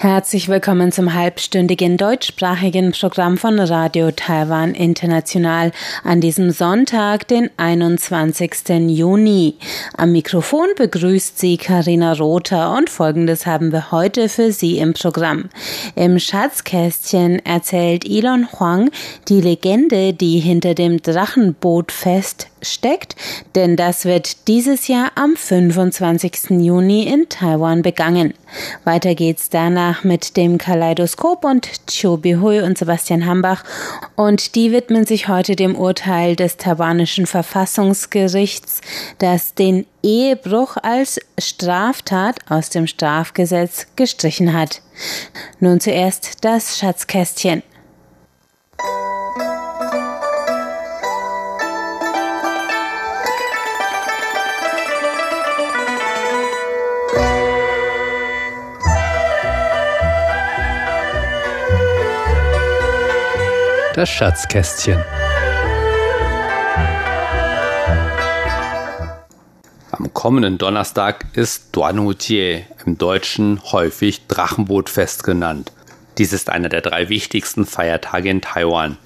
Herzlich willkommen zum halbstündigen deutschsprachigen Programm von Radio Taiwan International an diesem Sonntag, den 21. Juni. Am Mikrofon begrüßt Sie Karina Rother und Folgendes haben wir heute für Sie im Programm. Im Schatzkästchen erzählt Elon Huang die Legende, die hinter dem Drachenbootfest steckt, denn das wird dieses Jahr am 25. Juni in Taiwan begangen. Weiter geht's danach mit dem Kaleidoskop und Chobi Hui und Sebastian Hambach und die widmen sich heute dem Urteil des taiwanischen Verfassungsgerichts, das den Ehebruch als Straftat aus dem Strafgesetz gestrichen hat. Nun zuerst das Schatzkästchen. Das Schatzkästchen. Am kommenden Donnerstag ist Duanujie im Deutschen häufig Drachenbootfest genannt. Dies ist einer der drei wichtigsten Feiertage in Taiwan.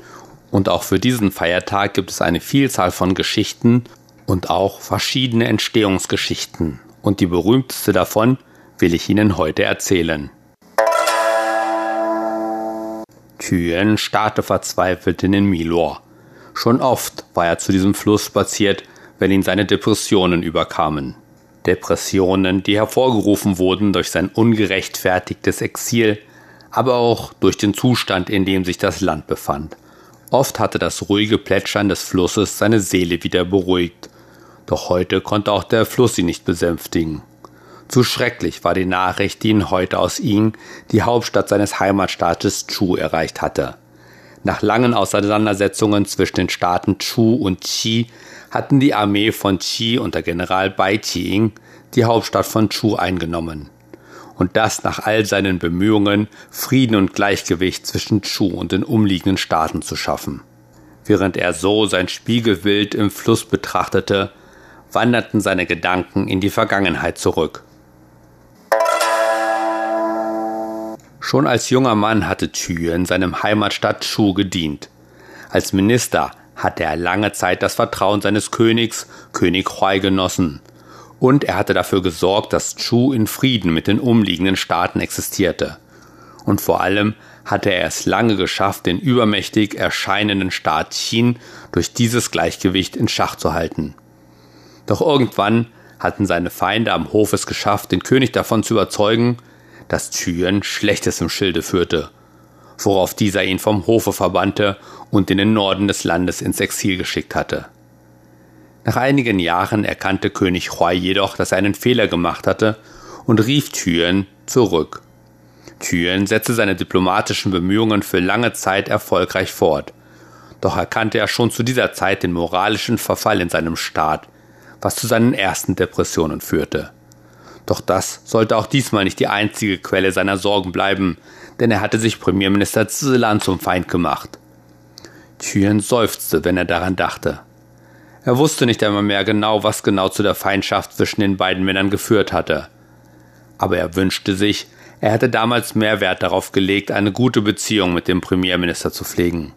Und auch für diesen Feiertag gibt es eine Vielzahl von Geschichten und auch verschiedene Entstehungsgeschichten. Und die berühmteste davon will ich Ihnen heute erzählen. Thyen starrte verzweifelt in den Milor. Schon oft war er zu diesem Fluss spaziert, wenn ihn seine Depressionen überkamen. Depressionen, die hervorgerufen wurden durch sein ungerechtfertigtes Exil, aber auch durch den Zustand, in dem sich das Land befand. Oft hatte das ruhige Plätschern des Flusses seine Seele wieder beruhigt, doch heute konnte auch der Fluss ihn nicht besänftigen. Zu schrecklich war die Nachricht, die ihn heute aus Ying, die Hauptstadt seines Heimatstaates Chu, erreicht hatte. Nach langen Auseinandersetzungen zwischen den Staaten Chu und Qi hatten die Armee von Qi unter General Bai Qiying die Hauptstadt von Chu eingenommen. Und das nach all seinen Bemühungen, Frieden und Gleichgewicht zwischen Chu und den umliegenden Staaten zu schaffen. Während er so sein Spiegelbild im Fluss betrachtete, wanderten seine Gedanken in die Vergangenheit zurück. Schon als junger Mann hatte Thü in seinem Heimatstadt Chu gedient. Als Minister hatte er lange Zeit das Vertrauen seines Königs, König Huai, genossen. Und er hatte dafür gesorgt, dass Chu in Frieden mit den umliegenden Staaten existierte. Und vor allem hatte er es lange geschafft, den übermächtig erscheinenden Staat Qin durch dieses Gleichgewicht in Schach zu halten. Doch irgendwann hatten seine Feinde am Hof es geschafft, den König davon zu überzeugen, dass Thyen Schlechtes im Schilde führte, worauf dieser ihn vom Hofe verbannte und in den Norden des Landes ins Exil geschickt hatte. Nach einigen Jahren erkannte König Huai jedoch, dass er einen Fehler gemacht hatte und rief Thyen zurück. Thyen setzte seine diplomatischen Bemühungen für lange Zeit erfolgreich fort, doch erkannte er schon zu dieser Zeit den moralischen Verfall in seinem Staat, was zu seinen ersten Depressionen führte. Doch das sollte auch diesmal nicht die einzige Quelle seiner Sorgen bleiben, denn er hatte sich Premierminister Zilan zum Feind gemacht. Thyen seufzte, wenn er daran dachte. Er wusste nicht einmal mehr genau, was genau zu der Feindschaft zwischen den beiden Männern geführt hatte. Aber er wünschte sich, er hätte damals mehr Wert darauf gelegt, eine gute Beziehung mit dem Premierminister zu pflegen.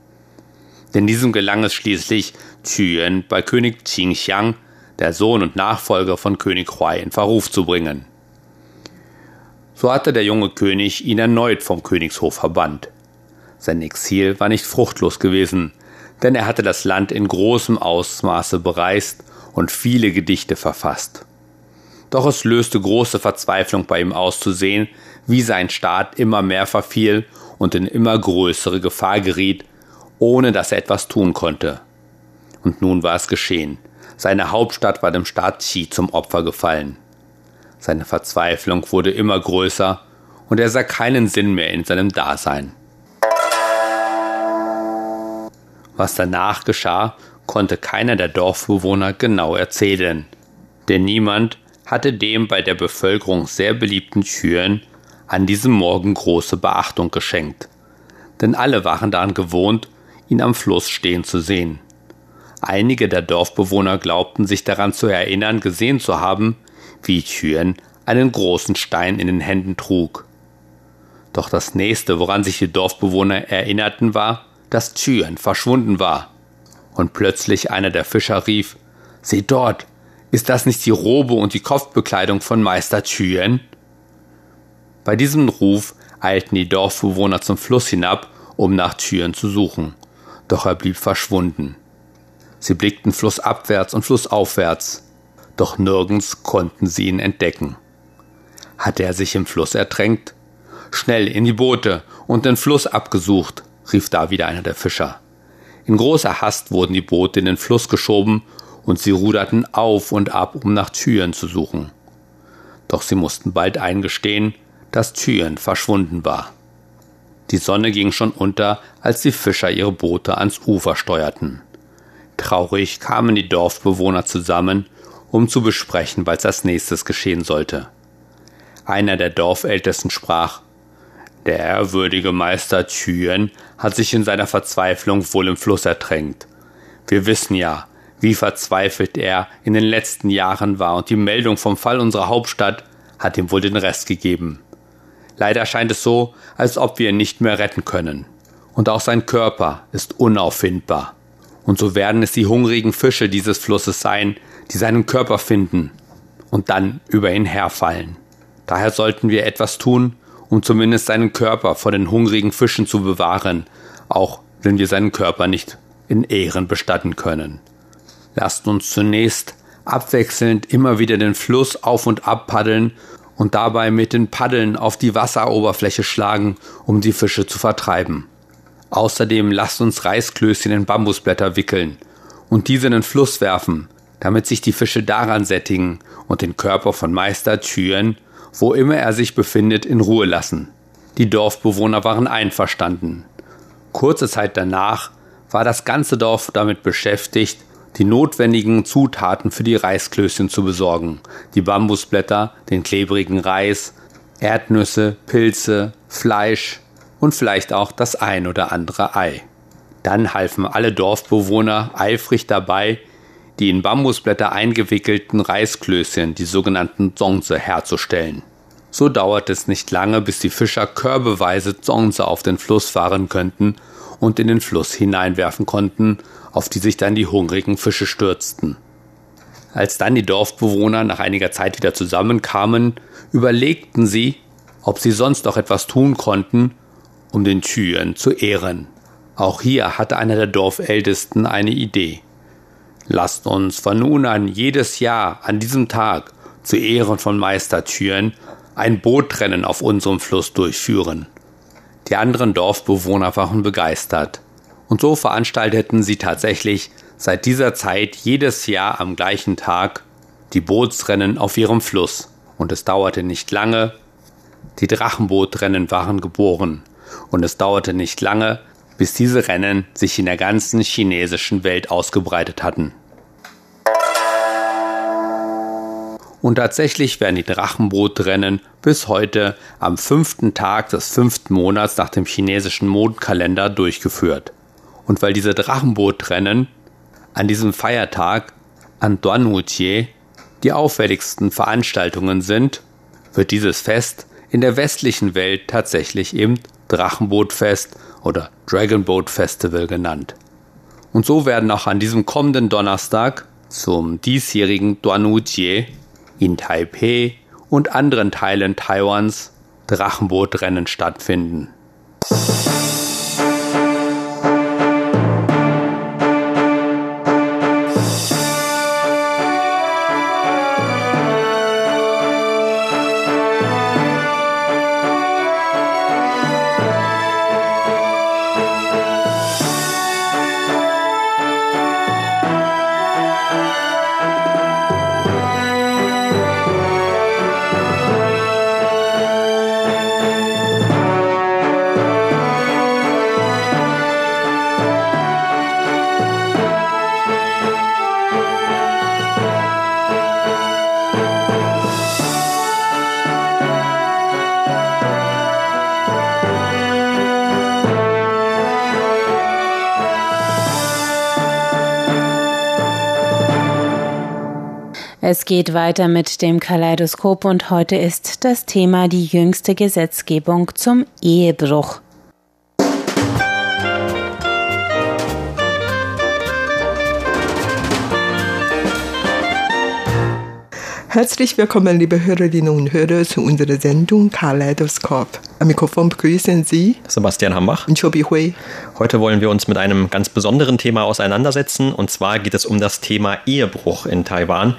Denn diesem gelang es schließlich, Thyen bei König Qingxiang der Sohn und Nachfolger von König Huai, in Verruf zu bringen. So hatte der junge König ihn erneut vom Königshof verbannt. Sein Exil war nicht fruchtlos gewesen, denn er hatte das Land in großem Ausmaße bereist und viele Gedichte verfasst. Doch es löste große Verzweiflung bei ihm aus zu sehen, wie sein Staat immer mehr verfiel und in immer größere Gefahr geriet, ohne dass er etwas tun konnte. Und nun war es geschehen. Seine Hauptstadt war dem Staat Qi zum Opfer gefallen. Seine Verzweiflung wurde immer größer und er sah keinen Sinn mehr in seinem Dasein. Was danach geschah, konnte keiner der Dorfbewohner genau erzählen, denn niemand hatte dem bei der Bevölkerung sehr beliebten Schüren an diesem Morgen große Beachtung geschenkt. denn alle waren daran gewohnt, ihn am Fluss stehen zu sehen. Einige der Dorfbewohner glaubten sich daran zu erinnern, gesehen zu haben, wie Thyen einen großen Stein in den Händen trug. Doch das nächste, woran sich die Dorfbewohner erinnerten, war, dass Thyen verschwunden war. Und plötzlich einer der Fischer rief, Seht dort, ist das nicht die Robe und die Kopfbekleidung von Meister Thyen? Bei diesem Ruf eilten die Dorfbewohner zum Fluss hinab, um nach Thyen zu suchen. Doch er blieb verschwunden. Sie blickten flussabwärts und flussaufwärts, doch nirgends konnten sie ihn entdecken. Hatte er sich im Fluss ertränkt? Schnell in die Boote und den Fluss abgesucht, rief da wieder einer der Fischer. In großer Hast wurden die Boote in den Fluss geschoben und sie ruderten auf und ab, um nach Türen zu suchen. Doch sie mussten bald eingestehen, dass Türen verschwunden war. Die Sonne ging schon unter, als die Fischer ihre Boote ans Ufer steuerten. Traurig kamen die Dorfbewohner zusammen, um zu besprechen, was als nächstes geschehen sollte. Einer der Dorfältesten sprach Der ehrwürdige Meister Thyen hat sich in seiner Verzweiflung wohl im Fluss ertränkt. Wir wissen ja, wie verzweifelt er in den letzten Jahren war, und die Meldung vom Fall unserer Hauptstadt hat ihm wohl den Rest gegeben. Leider scheint es so, als ob wir ihn nicht mehr retten können. Und auch sein Körper ist unauffindbar. Und so werden es die hungrigen Fische dieses Flusses sein, die seinen Körper finden und dann über ihn herfallen. Daher sollten wir etwas tun, um zumindest seinen Körper vor den hungrigen Fischen zu bewahren, auch wenn wir seinen Körper nicht in Ehren bestatten können. Lasst uns zunächst abwechselnd immer wieder den Fluss auf und ab paddeln und dabei mit den Paddeln auf die Wasseroberfläche schlagen, um die Fische zu vertreiben. Außerdem lasst uns Reisklößchen in Bambusblätter wickeln und diese in den Fluss werfen, damit sich die Fische daran sättigen und den Körper von Meister Thyen, wo immer er sich befindet, in Ruhe lassen. Die Dorfbewohner waren einverstanden. Kurze Zeit danach war das ganze Dorf damit beschäftigt, die notwendigen Zutaten für die Reisklößchen zu besorgen. Die Bambusblätter, den klebrigen Reis, Erdnüsse, Pilze, Fleisch und vielleicht auch das ein oder andere Ei. Dann halfen alle Dorfbewohner eifrig dabei, die in Bambusblätter eingewickelten Reisklößchen, die sogenannten Zongse, herzustellen. So dauert es nicht lange, bis die Fischer körbeweise Zongse auf den Fluss fahren könnten und in den Fluss hineinwerfen konnten, auf die sich dann die hungrigen Fische stürzten. Als dann die Dorfbewohner nach einiger Zeit wieder zusammenkamen, überlegten sie, ob sie sonst noch etwas tun konnten, um den Thyen zu ehren. Auch hier hatte einer der Dorfältesten eine Idee. Lasst uns von nun an jedes Jahr an diesem Tag zu Ehren von Meister Thyen ein Bootrennen auf unserem Fluss durchführen. Die anderen Dorfbewohner waren begeistert. Und so veranstalteten sie tatsächlich seit dieser Zeit jedes Jahr am gleichen Tag die Bootsrennen auf ihrem Fluss. Und es dauerte nicht lange, die Drachenbootrennen waren geboren. Und es dauerte nicht lange, bis diese Rennen sich in der ganzen chinesischen Welt ausgebreitet hatten. Und tatsächlich werden die Drachenbootrennen bis heute am fünften Tag des fünften Monats nach dem chinesischen Mondkalender durchgeführt. Und weil diese Drachenbootrennen an diesem Feiertag an Duanwutier die auffälligsten Veranstaltungen sind, wird dieses Fest in der westlichen Welt tatsächlich eben Drachenbootfest oder Dragon Boat Festival genannt. Und so werden auch an diesem kommenden Donnerstag zum diesjährigen Duanwutier in Taipei und anderen Teilen Taiwans Drachenbootrennen stattfinden. Es geht weiter mit dem Kaleidoskop und heute ist das Thema die jüngste Gesetzgebung zum Ehebruch. Herzlich willkommen, liebe Hörerinnen und Hörer, zu unserer Sendung Kaleidoskop. Am Mikrofon begrüßen Sie Sebastian Hambach und Chobi Hui. Heute wollen wir uns mit einem ganz besonderen Thema auseinandersetzen. Und zwar geht es um das Thema Ehebruch in Taiwan.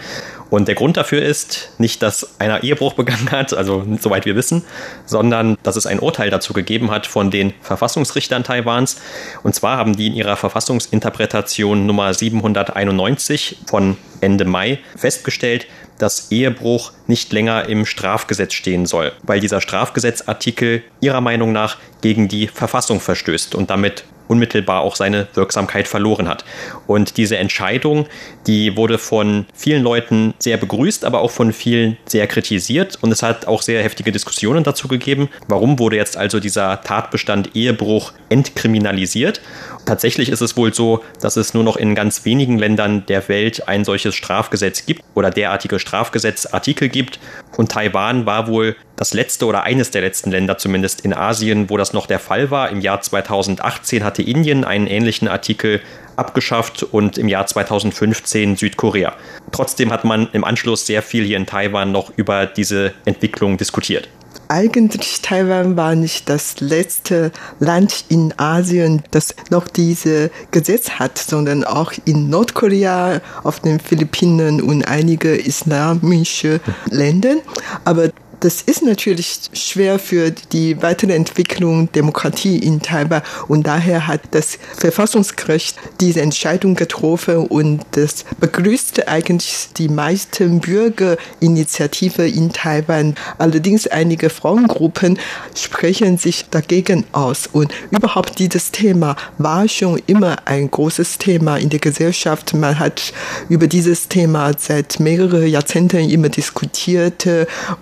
Und der Grund dafür ist nicht, dass einer Ehebruch begangen hat, also soweit wir wissen, sondern dass es ein Urteil dazu gegeben hat von den Verfassungsrichtern Taiwans. Und zwar haben die in ihrer Verfassungsinterpretation Nummer 791 von Ende Mai festgestellt, dass Ehebruch nicht länger im Strafgesetz stehen soll, weil dieser Strafgesetzartikel ihrer Meinung nach gegen die Verfassung verstößt und damit unmittelbar auch seine Wirksamkeit verloren hat. Und diese Entscheidung, die wurde von vielen Leuten sehr begrüßt, aber auch von vielen sehr kritisiert. Und es hat auch sehr heftige Diskussionen dazu gegeben. Warum wurde jetzt also dieser Tatbestand Ehebruch entkriminalisiert? Tatsächlich ist es wohl so, dass es nur noch in ganz wenigen Ländern der Welt ein solches Strafgesetz gibt oder derartige Strafgesetzartikel gibt. Und Taiwan war wohl das letzte oder eines der letzten Länder zumindest in Asien, wo das noch der Fall war. Im Jahr 2018 hatte Indien einen ähnlichen Artikel abgeschafft und im Jahr 2015 Südkorea. Trotzdem hat man im Anschluss sehr viel hier in Taiwan noch über diese Entwicklung diskutiert eigentlich Taiwan war nicht das letzte Land in Asien, das noch diese Gesetz hat, sondern auch in Nordkorea, auf den Philippinen und einige islamische Länder. Aber das ist natürlich schwer für die weitere Entwicklung Demokratie in Taiwan und daher hat das Verfassungsgericht diese Entscheidung getroffen und das begrüßte eigentlich die meisten Bürgerinitiative in Taiwan. Allerdings einige Frauengruppen sprechen sich dagegen aus und überhaupt dieses Thema war schon immer ein großes Thema in der Gesellschaft. Man hat über dieses Thema seit mehreren Jahrzehnten immer diskutiert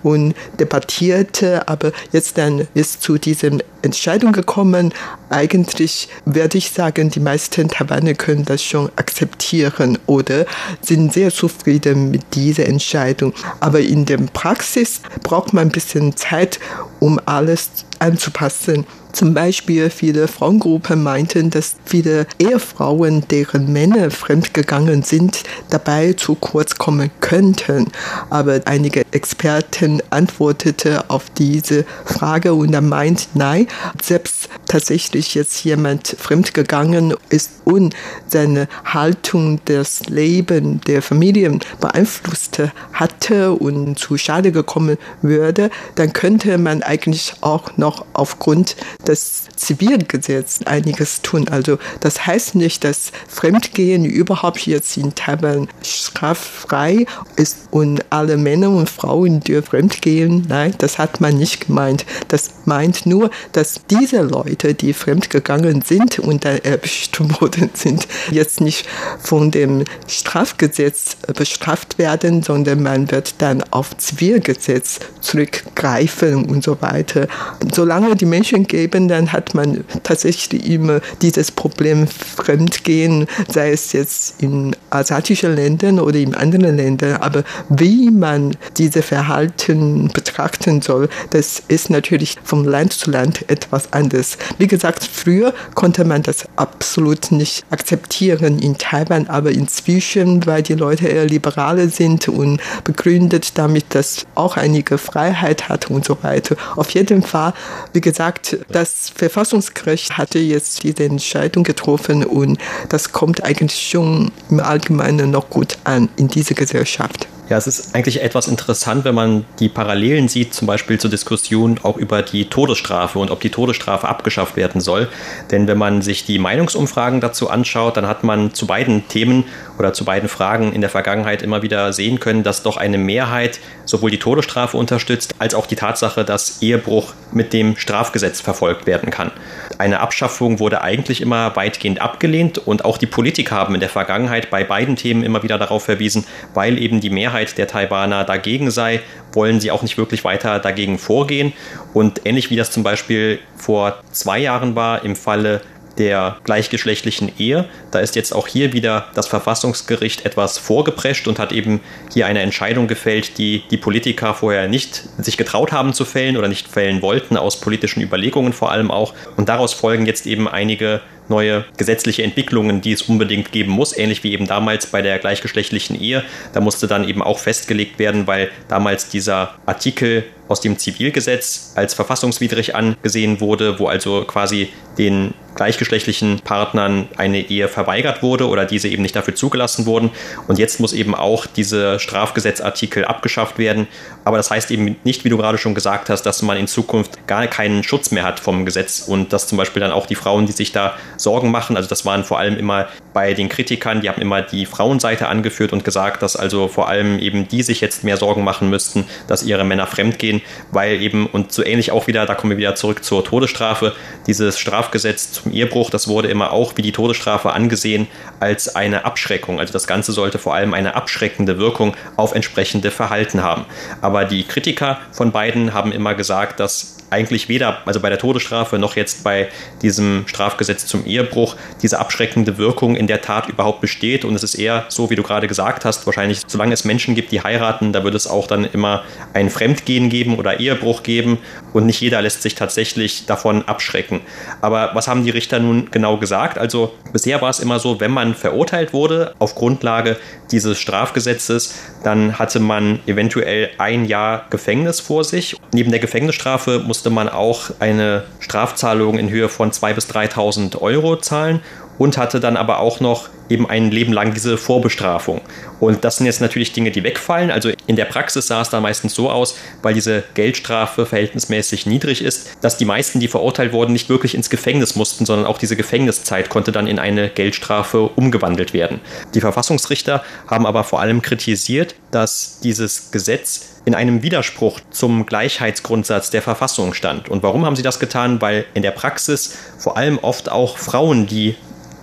und debattierte, aber jetzt dann ist zu dieser Entscheidung gekommen. Eigentlich werde ich sagen, die meisten Taiwaner können das schon akzeptieren oder sind sehr zufrieden mit dieser Entscheidung. Aber in der Praxis braucht man ein bisschen Zeit, um alles anzupassen. Zum Beispiel viele Frauengruppen meinten, dass viele Ehefrauen, deren Männer fremdgegangen sind, dabei zu kurz kommen könnten. Aber einige Experten antworteten auf diese Frage und er meint, nein, selbst tatsächlich jetzt jemand fremdgegangen ist und seine Haltung des Lebens der Familien beeinflusst hatte und zu Schade gekommen würde, dann könnte man eigentlich auch noch aufgrund des Zivilgesetzes einiges tun. Also das heißt nicht, dass Fremdgehen überhaupt jetzt in Taiwan straffrei ist und alle Männer und Frauen dürfen fremdgehen. Nein, das hat man nicht gemeint. Das meint nur, dass diese Leute, die fremdgegangen sind und dann erwischt worden sind, jetzt nicht von dem Strafgesetz bestraft werden, sondern man wird dann auf Zivilgesetz zurückgreifen und so weiter. Solange die Menschen geben, dann hat man tatsächlich immer dieses Problem Fremdgehen, sei es jetzt in asiatischen Ländern oder in anderen Ländern. Aber wie man diese Verhalten betrachten soll, das ist natürlich von Land zu Land etwas anders. Wie gesagt, früher konnte man das absolut nicht akzeptieren in Taiwan, aber inzwischen, weil die Leute eher liberale sind und begründet damit, dass auch einige Freiheit hat und so weiter. Auf jeden Fall, wie gesagt, das Verfassungsgericht hatte jetzt diese Entscheidung getroffen und das kommt eigentlich schon im Allgemeinen noch gut an in dieser Gesellschaft. Ja, es ist eigentlich etwas interessant, wenn man die Parallelen sieht, zum Beispiel zur Diskussion auch über die Todesstrafe und ob die Todesstrafe abgeschafft werden soll. Denn wenn man sich die Meinungsumfragen dazu anschaut, dann hat man zu beiden Themen oder zu beiden Fragen in der Vergangenheit immer wieder sehen können, dass doch eine Mehrheit sowohl die Todesstrafe unterstützt, als auch die Tatsache, dass Ehebruch mit dem Strafgesetz verfolgt werden kann. Eine Abschaffung wurde eigentlich immer weitgehend abgelehnt und auch die Politiker haben in der Vergangenheit bei beiden Themen immer wieder darauf verwiesen, weil eben die Mehrheit Mehrheit der Taiwaner dagegen sei, wollen sie auch nicht wirklich weiter dagegen vorgehen. Und ähnlich wie das zum Beispiel vor zwei Jahren war im Falle der gleichgeschlechtlichen Ehe. Da ist jetzt auch hier wieder das Verfassungsgericht etwas vorgeprescht und hat eben hier eine Entscheidung gefällt, die die Politiker vorher nicht sich getraut haben zu fällen oder nicht fällen wollten, aus politischen Überlegungen vor allem auch. Und daraus folgen jetzt eben einige neue gesetzliche Entwicklungen, die es unbedingt geben muss, ähnlich wie eben damals bei der gleichgeschlechtlichen Ehe. Da musste dann eben auch festgelegt werden, weil damals dieser Artikel aus dem Zivilgesetz als verfassungswidrig angesehen wurde, wo also quasi den gleichgeschlechtlichen Partnern eine Ehe verweigert wurde oder diese eben nicht dafür zugelassen wurden. Und jetzt muss eben auch diese Strafgesetzartikel abgeschafft werden. Aber das heißt eben nicht, wie du gerade schon gesagt hast, dass man in Zukunft gar keinen Schutz mehr hat vom Gesetz und dass zum Beispiel dann auch die Frauen, die sich da Sorgen machen, also das waren vor allem immer bei den Kritikern, die haben immer die Frauenseite angeführt und gesagt, dass also vor allem eben die sich jetzt mehr Sorgen machen müssten, dass ihre Männer fremdgehen, weil eben, und so ähnlich auch wieder, da kommen wir wieder zurück zur Todesstrafe, dieses Strafgesetz zum Ehebruch, das wurde immer auch wie die Todesstrafe angesehen als eine Abschreckung. Also das Ganze sollte vor allem eine abschreckende Wirkung auf entsprechende Verhalten haben. Aber die Kritiker von beiden haben immer gesagt, dass eigentlich weder, also bei der Todesstrafe noch jetzt bei diesem Strafgesetz zum Ehebruch, diese abschreckende Wirkung in der Tat überhaupt besteht. Und es ist eher so, wie du gerade gesagt hast, wahrscheinlich, solange es Menschen gibt, die heiraten, da wird es auch dann immer ein Fremdgehen geben oder Ehebruch geben. Und nicht jeder lässt sich tatsächlich davon abschrecken. Aber was haben die Richter nun genau gesagt? Also bisher war es immer so, wenn man verurteilt wurde auf Grundlage dieses Strafgesetzes, dann hatte man eventuell ein Jahr Gefängnis vor sich. Neben der Gefängnisstrafe musste man auch eine Strafzahlung in Höhe von 2.000 bis 3.000 Euro zahlen und hatte dann aber auch noch eben ein Leben lang diese Vorbestrafung. Und das sind jetzt natürlich Dinge, die wegfallen. Also in der Praxis sah es da meistens so aus, weil diese Geldstrafe verhältnismäßig niedrig ist, dass die meisten, die verurteilt wurden, nicht wirklich ins Gefängnis mussten, sondern auch diese Gefängniszeit konnte dann in eine Geldstrafe umgewandelt werden. Die Verfassungsrichter haben aber vor allem kritisiert, dass dieses Gesetz in einem Widerspruch zum Gleichheitsgrundsatz der Verfassung stand. Und warum haben sie das getan? Weil in der Praxis vor allem oft auch Frauen, die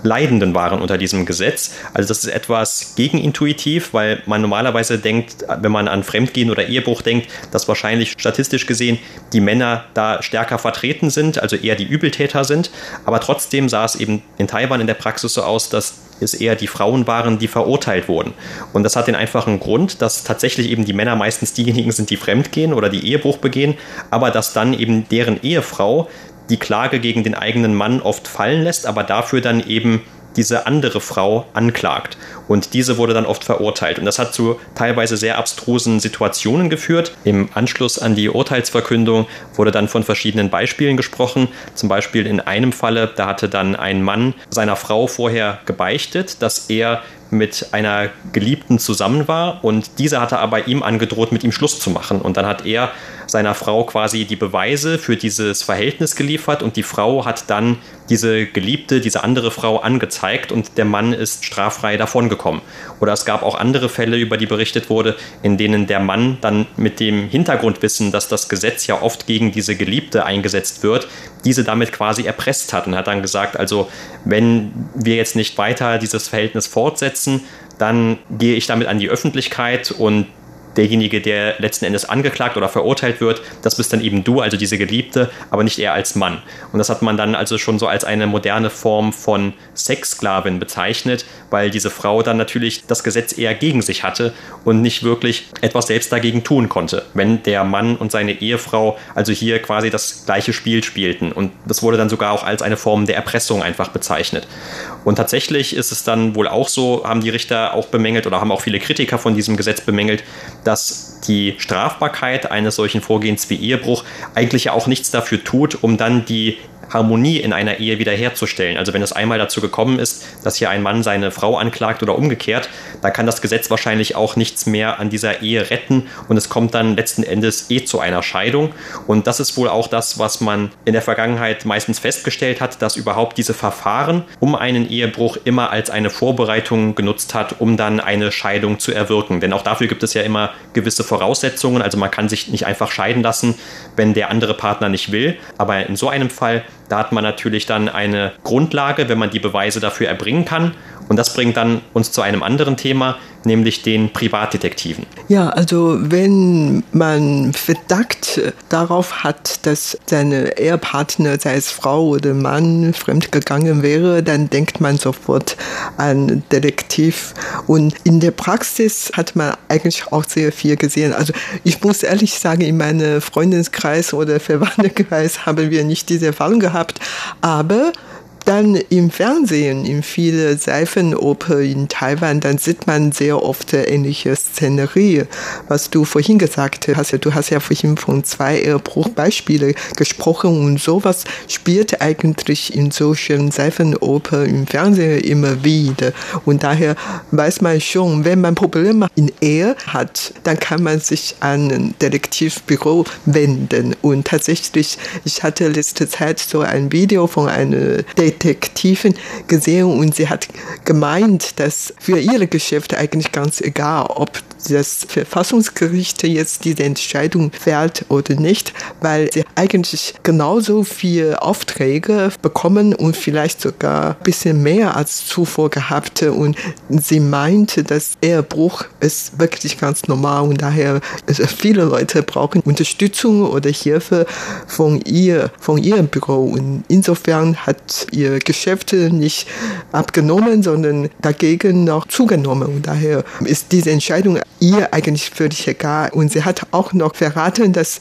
Leidenden waren unter diesem Gesetz. Also das ist etwas gegenintuitiv, weil man normalerweise denkt, wenn man an Fremdgehen oder Ehebruch denkt, dass wahrscheinlich statistisch gesehen die Männer da stärker vertreten sind, also eher die Übeltäter sind. Aber trotzdem sah es eben in Taiwan in der Praxis so aus, dass es eher die Frauen waren, die verurteilt wurden. Und das hat den einfachen Grund, dass tatsächlich eben die Männer meistens diejenigen sind, die fremdgehen oder die Ehebruch begehen, aber dass dann eben deren Ehefrau die Klage gegen den eigenen Mann oft fallen lässt, aber dafür dann eben diese andere Frau anklagt. Und diese wurde dann oft verurteilt. Und das hat zu teilweise sehr abstrusen Situationen geführt. Im Anschluss an die Urteilsverkündung wurde dann von verschiedenen Beispielen gesprochen. Zum Beispiel in einem Falle, da hatte dann ein Mann seiner Frau vorher gebeichtet, dass er mit einer Geliebten zusammen war und diese hatte aber ihm angedroht, mit ihm Schluss zu machen. Und dann hat er seiner Frau quasi die Beweise für dieses Verhältnis geliefert und die Frau hat dann diese Geliebte, diese andere Frau angezeigt und der Mann ist straffrei davongekommen. Oder es gab auch andere Fälle, über die berichtet wurde, in denen der Mann dann mit dem Hintergrundwissen, dass das Gesetz ja oft gegen diese Geliebte eingesetzt wird, diese damit quasi erpresst hat und hat dann gesagt, also wenn wir jetzt nicht weiter dieses Verhältnis fortsetzen, dann gehe ich damit an die Öffentlichkeit und derjenige, der letzten Endes angeklagt oder verurteilt wird, das bist dann eben du, also diese Geliebte, aber nicht er als Mann. Und das hat man dann also schon so als eine moderne Form von Sexsklavin bezeichnet, weil diese Frau dann natürlich das Gesetz eher gegen sich hatte und nicht wirklich etwas selbst dagegen tun konnte, wenn der Mann und seine Ehefrau also hier quasi das gleiche Spiel spielten. Und das wurde dann sogar auch als eine Form der Erpressung einfach bezeichnet. Und tatsächlich ist es dann wohl auch so, haben die Richter auch bemängelt oder haben auch viele Kritiker von diesem Gesetz bemängelt, dass die Strafbarkeit eines solchen Vorgehens wie Ehebruch eigentlich ja auch nichts dafür tut, um dann die Harmonie in einer Ehe wiederherzustellen. Also wenn es einmal dazu gekommen ist, dass hier ein Mann seine Frau anklagt oder umgekehrt, dann kann das Gesetz wahrscheinlich auch nichts mehr an dieser Ehe retten und es kommt dann letzten Endes eh zu einer Scheidung. Und das ist wohl auch das, was man in der Vergangenheit meistens festgestellt hat, dass überhaupt diese Verfahren um einen Ehebruch immer als eine Vorbereitung genutzt hat, um dann eine Scheidung zu erwirken. Denn auch dafür gibt es ja immer gewisse Voraussetzungen. Also man kann sich nicht einfach scheiden lassen, wenn der andere Partner nicht will. Aber in so einem Fall Da hat man natürlich dann eine Grundlage, wenn man die Beweise dafür erbringen kann. Und das bringt dann uns zu einem anderen Thema, nämlich den Privatdetektiven. Ja, also wenn man Verdacht darauf hat, dass seine Ehepartner, sei es Frau oder Mann, fremdgegangen wäre, dann denkt man sofort an Detektiv. Und in der Praxis hat man eigentlich auch sehr viel gesehen. Also ich muss ehrlich sagen, in meinem Freundeskreis oder Verwandtenkreis haben wir nicht diese Erfahrung gehabt, aber dann im Fernsehen, in viele Seifenoper in Taiwan, dann sieht man sehr oft ähnliche Szenerie. Was du vorhin gesagt hast, du hast ja vorhin von zwei Ehebruchbeispielen gesprochen und sowas spielt eigentlich in solchen Seifenoper im Fernsehen immer wieder. Und daher weiß man schon, wenn man Probleme in Ehe hat, dann kann man sich an ein Detektivbüro wenden. Und tatsächlich, ich hatte letzte Zeit so ein Video von einer Detektivin gesehen und sie hat gemeint, dass für ihre Geschäfte eigentlich ganz egal, ob das Verfassungsgericht jetzt diese Entscheidung fällt oder nicht, weil sie eigentlich genauso viele Aufträge bekommen und vielleicht sogar ein bisschen mehr als zuvor gehabt. Und sie meinte, dass Ehebruch ist wirklich ganz normal und daher viele Leute brauchen Unterstützung oder Hilfe von ihr, von ihrem Büro. Und insofern hat ihr Geschäft nicht abgenommen, sondern dagegen noch zugenommen. Und daher ist diese Entscheidung ihr eigentlich völlig egal. Und sie hat auch noch verraten, dass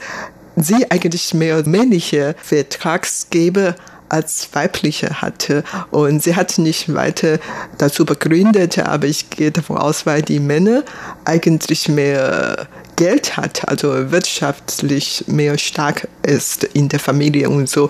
sie eigentlich mehr männliche Vertragsgeber als weibliche hatte. Und sie hat nicht weiter dazu begründet, aber ich gehe davon aus, weil die Männer eigentlich mehr Geld hat, also wirtschaftlich mehr stark ist in der Familie und so.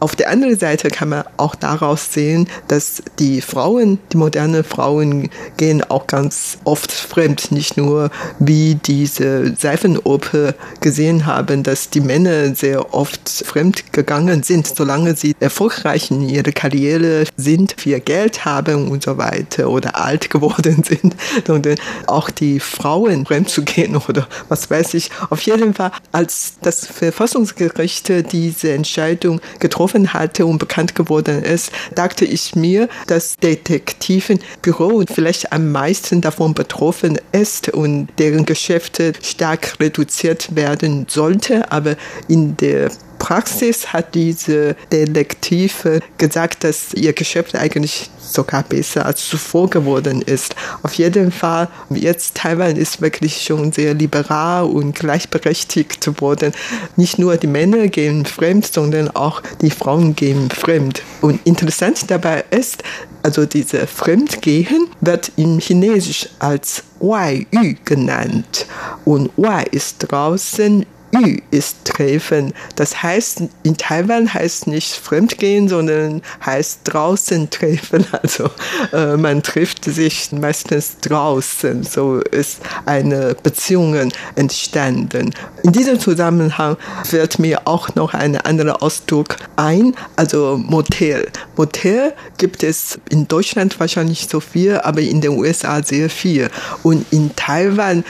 Auf der anderen Seite kann man auch daraus sehen, dass die Frauen, die modernen Frauen gehen auch ganz oft fremd, nicht nur wie diese Seifenoper gesehen haben, dass die Männer sehr oft fremd gegangen sind, solange sie erfolgreich in ihrer Karriere sind, viel Geld haben und so weiter oder alt geworden sind, sondern auch die Frauen fremd zu gehen oder was weiß ich. Auf jeden Fall, als das Verfassungsgericht diese Entscheidung getroffen hatte und bekannt geworden ist, dachte ich mir, dass Detektivenbüro vielleicht am meisten davon betroffen ist und deren Geschäfte stark reduziert werden sollte. Aber in der Praxis hat diese Detektive gesagt, dass ihr Geschäft eigentlich sogar besser als zuvor geworden ist. Auf jeden Fall, jetzt Taiwan ist wirklich schon sehr liberal und gleichberechtigt geworden. Nicht nur die Männer gehen fremd, sondern auch die Frauen gehen fremd. Und interessant dabei ist, also diese Fremdgehen wird im Chinesisch als Wai Yu genannt. Und Wai ist draußen, Yu ist treffen. Das heißt, in Taiwan heißt nicht fremdgehen, sondern heißt draußen treffen. Also äh, man trifft sich meistens draußen. So ist eine Beziehung entstanden. In diesem Zusammenhang fällt mir auch noch ein anderer Ausdruck ein, also Motel. Motel gibt es in Deutschland wahrscheinlich so viel, aber in den USA sehr viel. Und in Taiwan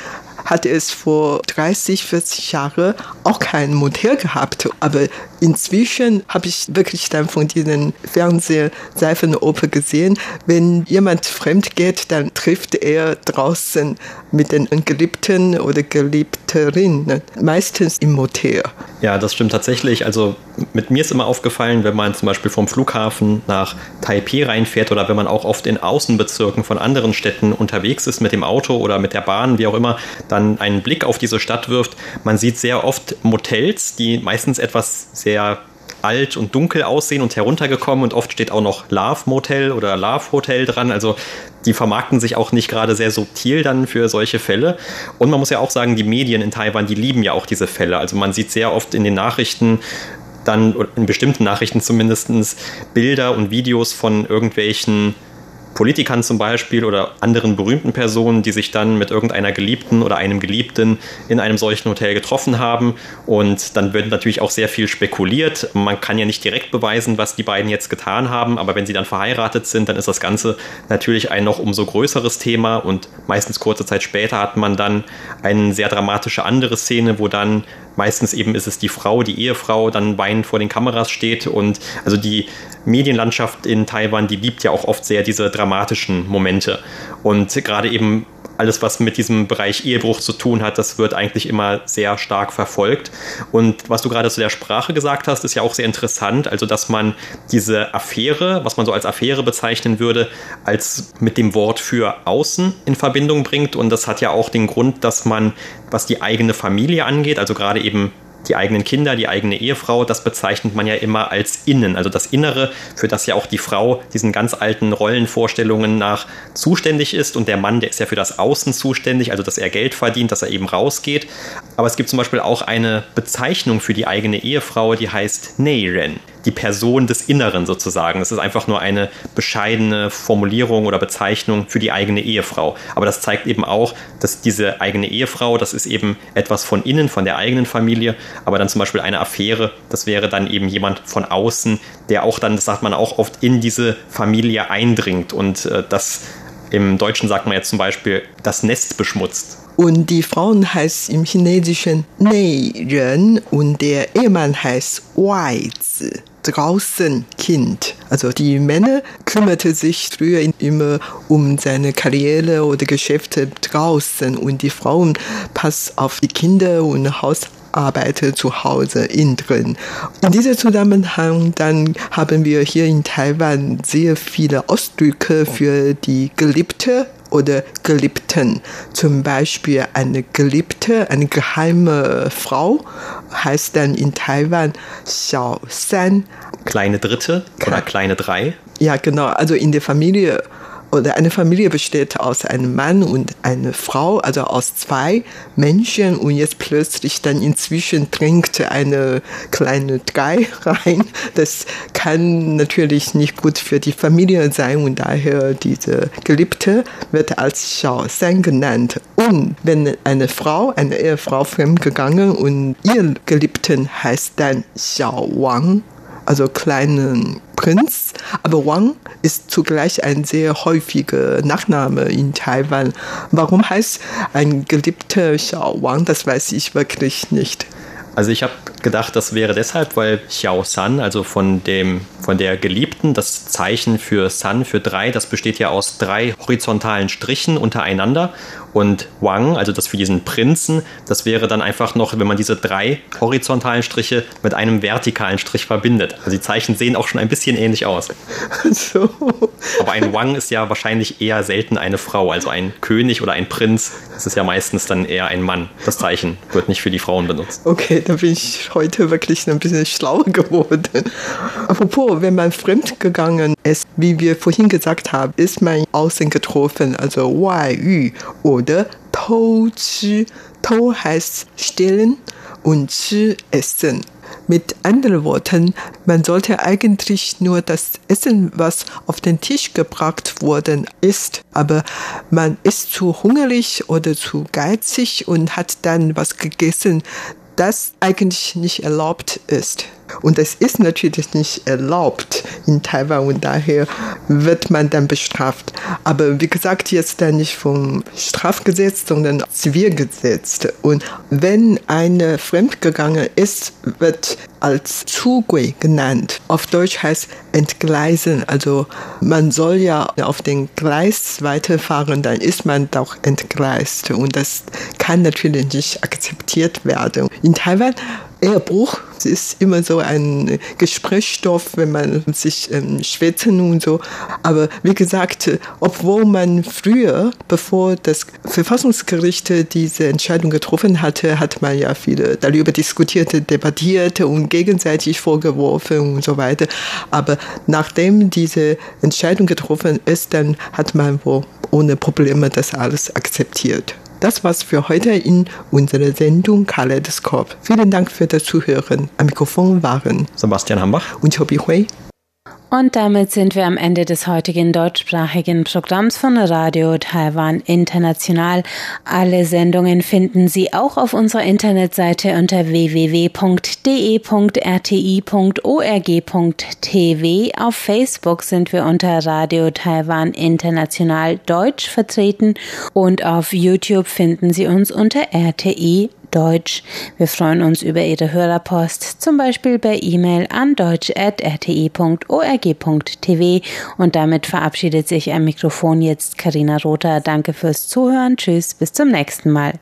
hatte es vor 30, 40 Jahren auch kein Motel gehabt. Aber inzwischen habe ich wirklich dann von diesen Fernsehseifenoper gesehen, wenn jemand fremd geht, dann trifft er draußen mit den Geliebten oder Geliebterinnen, meistens im Motel. Ja, das stimmt tatsächlich. Also mit mir ist immer aufgefallen, wenn man zum Beispiel vom Flughafen nach Taipei reinfährt oder wenn man auch oft in Außenbezirken von anderen Städten unterwegs ist mit dem Auto oder mit der Bahn, wie auch immer, dann einen Blick auf diese Stadt wirft. Man sieht sehr oft Motels, die meistens etwas sehr alt und dunkel aussehen und heruntergekommen und oft steht auch noch Love Motel oder Love Hotel dran. Also die vermarkten sich auch nicht gerade sehr subtil dann für solche Fälle. Und man muss ja auch sagen, die Medien in Taiwan, die lieben ja auch diese Fälle. Also man sieht sehr oft in den Nachrichten dann, in bestimmten Nachrichten zumindest, Bilder und Videos von irgendwelchen Politikern zum Beispiel oder anderen berühmten Personen, die sich dann mit irgendeiner Geliebten oder einem Geliebten in einem solchen Hotel getroffen haben. Und dann wird natürlich auch sehr viel spekuliert. Man kann ja nicht direkt beweisen, was die beiden jetzt getan haben, aber wenn sie dann verheiratet sind, dann ist das Ganze natürlich ein noch umso größeres Thema. Und meistens kurze Zeit später hat man dann eine sehr dramatische andere Szene, wo dann meistens eben ist es die Frau, die Ehefrau, dann weinend vor den Kameras steht. Und also die Medienlandschaft in Taiwan, die liebt ja auch oft sehr diese dramatischen Momente. Und gerade eben alles, was mit diesem Bereich Ehebruch zu tun hat, das wird eigentlich immer sehr stark verfolgt. Und was du gerade zu der Sprache gesagt hast, ist ja auch sehr interessant. Also, dass man diese Affäre, was man so als Affäre bezeichnen würde, als mit dem Wort für außen in Verbindung bringt. Und das hat ja auch den Grund, dass man, was die eigene Familie angeht, also gerade eben die eigenen Kinder, die eigene Ehefrau, das bezeichnet man ja immer als Innen, also das Innere, für das ja auch die Frau diesen ganz alten Rollenvorstellungen nach zuständig ist. Und der Mann, der ist ja für das Außen zuständig, also dass er Geld verdient, dass er eben rausgeht. Aber es gibt zum Beispiel auch eine Bezeichnung für die eigene Ehefrau, die heißt Neiren die Person des Inneren sozusagen. Das ist einfach nur eine bescheidene Formulierung oder Bezeichnung für die eigene Ehefrau. Aber das zeigt eben auch, dass diese eigene Ehefrau, das ist eben etwas von innen, von der eigenen Familie. Aber dann zum Beispiel eine Affäre, das wäre dann eben jemand von außen, der auch dann, das sagt man auch oft, in diese Familie eindringt und äh, das im Deutschen sagt man jetzt zum Beispiel das Nest beschmutzt. Und die Frauen heißt im Chinesischen Nei-Ren und der Ehemann heißt Wai-Zi draußen Kind. Also die Männer kümmerte sich früher immer um seine Karriere oder Geschäfte draußen und die Frauen passt auf die Kinder und Hausarbeiter zu Hause innen drin. In diesem Zusammenhang dann haben wir hier in Taiwan sehr viele Ausdrücke für die Geliebte oder Geliebten. Zum Beispiel eine Geliebte, eine geheime Frau heißt dann in Taiwan Xiao San. Kleine Dritte oder kleine Drei? Ja, genau. Also in der Familie oder eine Familie besteht aus einem Mann und einer Frau, also aus zwei Menschen und jetzt plötzlich dann inzwischen dringt eine kleine Drei rein. Das kann natürlich nicht gut für die Familie sein und daher diese Geliebte wird als Xiao San genannt. Und wenn eine Frau, eine Ehefrau fremdgegangen und ihr Geliebten heißt dann Xiao Wang, also kleinen Prinz. Aber Wang ist zugleich ein sehr häufiger Nachname in Taiwan. Warum heißt ein geliebter Xiao Wang? Das weiß ich wirklich nicht. Also ich habe gedacht, das wäre deshalb, weil Xiao San, also von dem von der Geliebten, das Zeichen für San für drei, das besteht ja aus drei horizontalen Strichen untereinander und Wang, also das für diesen Prinzen, das wäre dann einfach noch, wenn man diese drei horizontalen Striche mit einem vertikalen Strich verbindet. Also die Zeichen sehen auch schon ein bisschen ähnlich aus. So. Aber ein Wang ist ja wahrscheinlich eher selten eine Frau, also ein König oder ein Prinz, das ist ja meistens dann eher ein Mann. Das Zeichen wird nicht für die Frauen benutzt. Okay, da bin ich heute wirklich ein bisschen schlauer geworden. Apropos, wenn man fremd gegangen ist, wie wir vorhin gesagt haben, ist man außen getroffen, also Wai Yu oder Tou Chi. Tou heißt stehlen und Chi essen. Mit anderen Worten, man sollte eigentlich nur das Essen, was auf den Tisch gebracht worden ist, aber man ist zu hungrig oder zu geizig und hat dann was gegessen, das eigentlich nicht erlaubt ist. Und es ist natürlich nicht erlaubt in Taiwan und daher wird man dann bestraft. Aber wie gesagt, jetzt dann nicht vom Strafgesetz, sondern Zivilgesetz. Und wenn eine fremdgegangen ist, wird als Zugui genannt. Auf Deutsch heißt entgleisen. Also man soll ja auf den Gleis weiterfahren, dann ist man doch entgleist. Und das kann natürlich nicht akzeptiert werden. In Taiwan Ehebruch ist immer so ein Gesprächsstoff, wenn man sich ähm, schwätzen und so. Aber wie gesagt, obwohl man früher, bevor das Verfassungsgericht diese Entscheidung getroffen hatte, hat man ja viele darüber diskutiert, debattiert und gegenseitig vorgeworfen und so weiter. Aber nachdem diese Entscheidung getroffen ist, dann hat man wohl ohne Probleme das alles akzeptiert. Das war's für heute in unserer Sendung Kaleidoskop. Vielen Dank für das Zuhören. Am Mikrofon waren Sebastian Hambach und Chobi Hui. Und damit sind wir am Ende des heutigen deutschsprachigen Programms von Radio Taiwan International. Alle Sendungen finden Sie auch auf unserer Internetseite unter www.de.rti.org.tv. Auf Facebook sind wir unter Radio Taiwan International Deutsch vertreten und auf YouTube finden Sie uns unter RTI Deutsch. Wir freuen uns über Ihre Hörerpost, zum Beispiel per E-Mail an deutsch.rti.org.tv. Und damit verabschiedet sich am Mikrofon jetzt Karina Rother. Danke fürs Zuhören. Tschüss, bis zum nächsten Mal.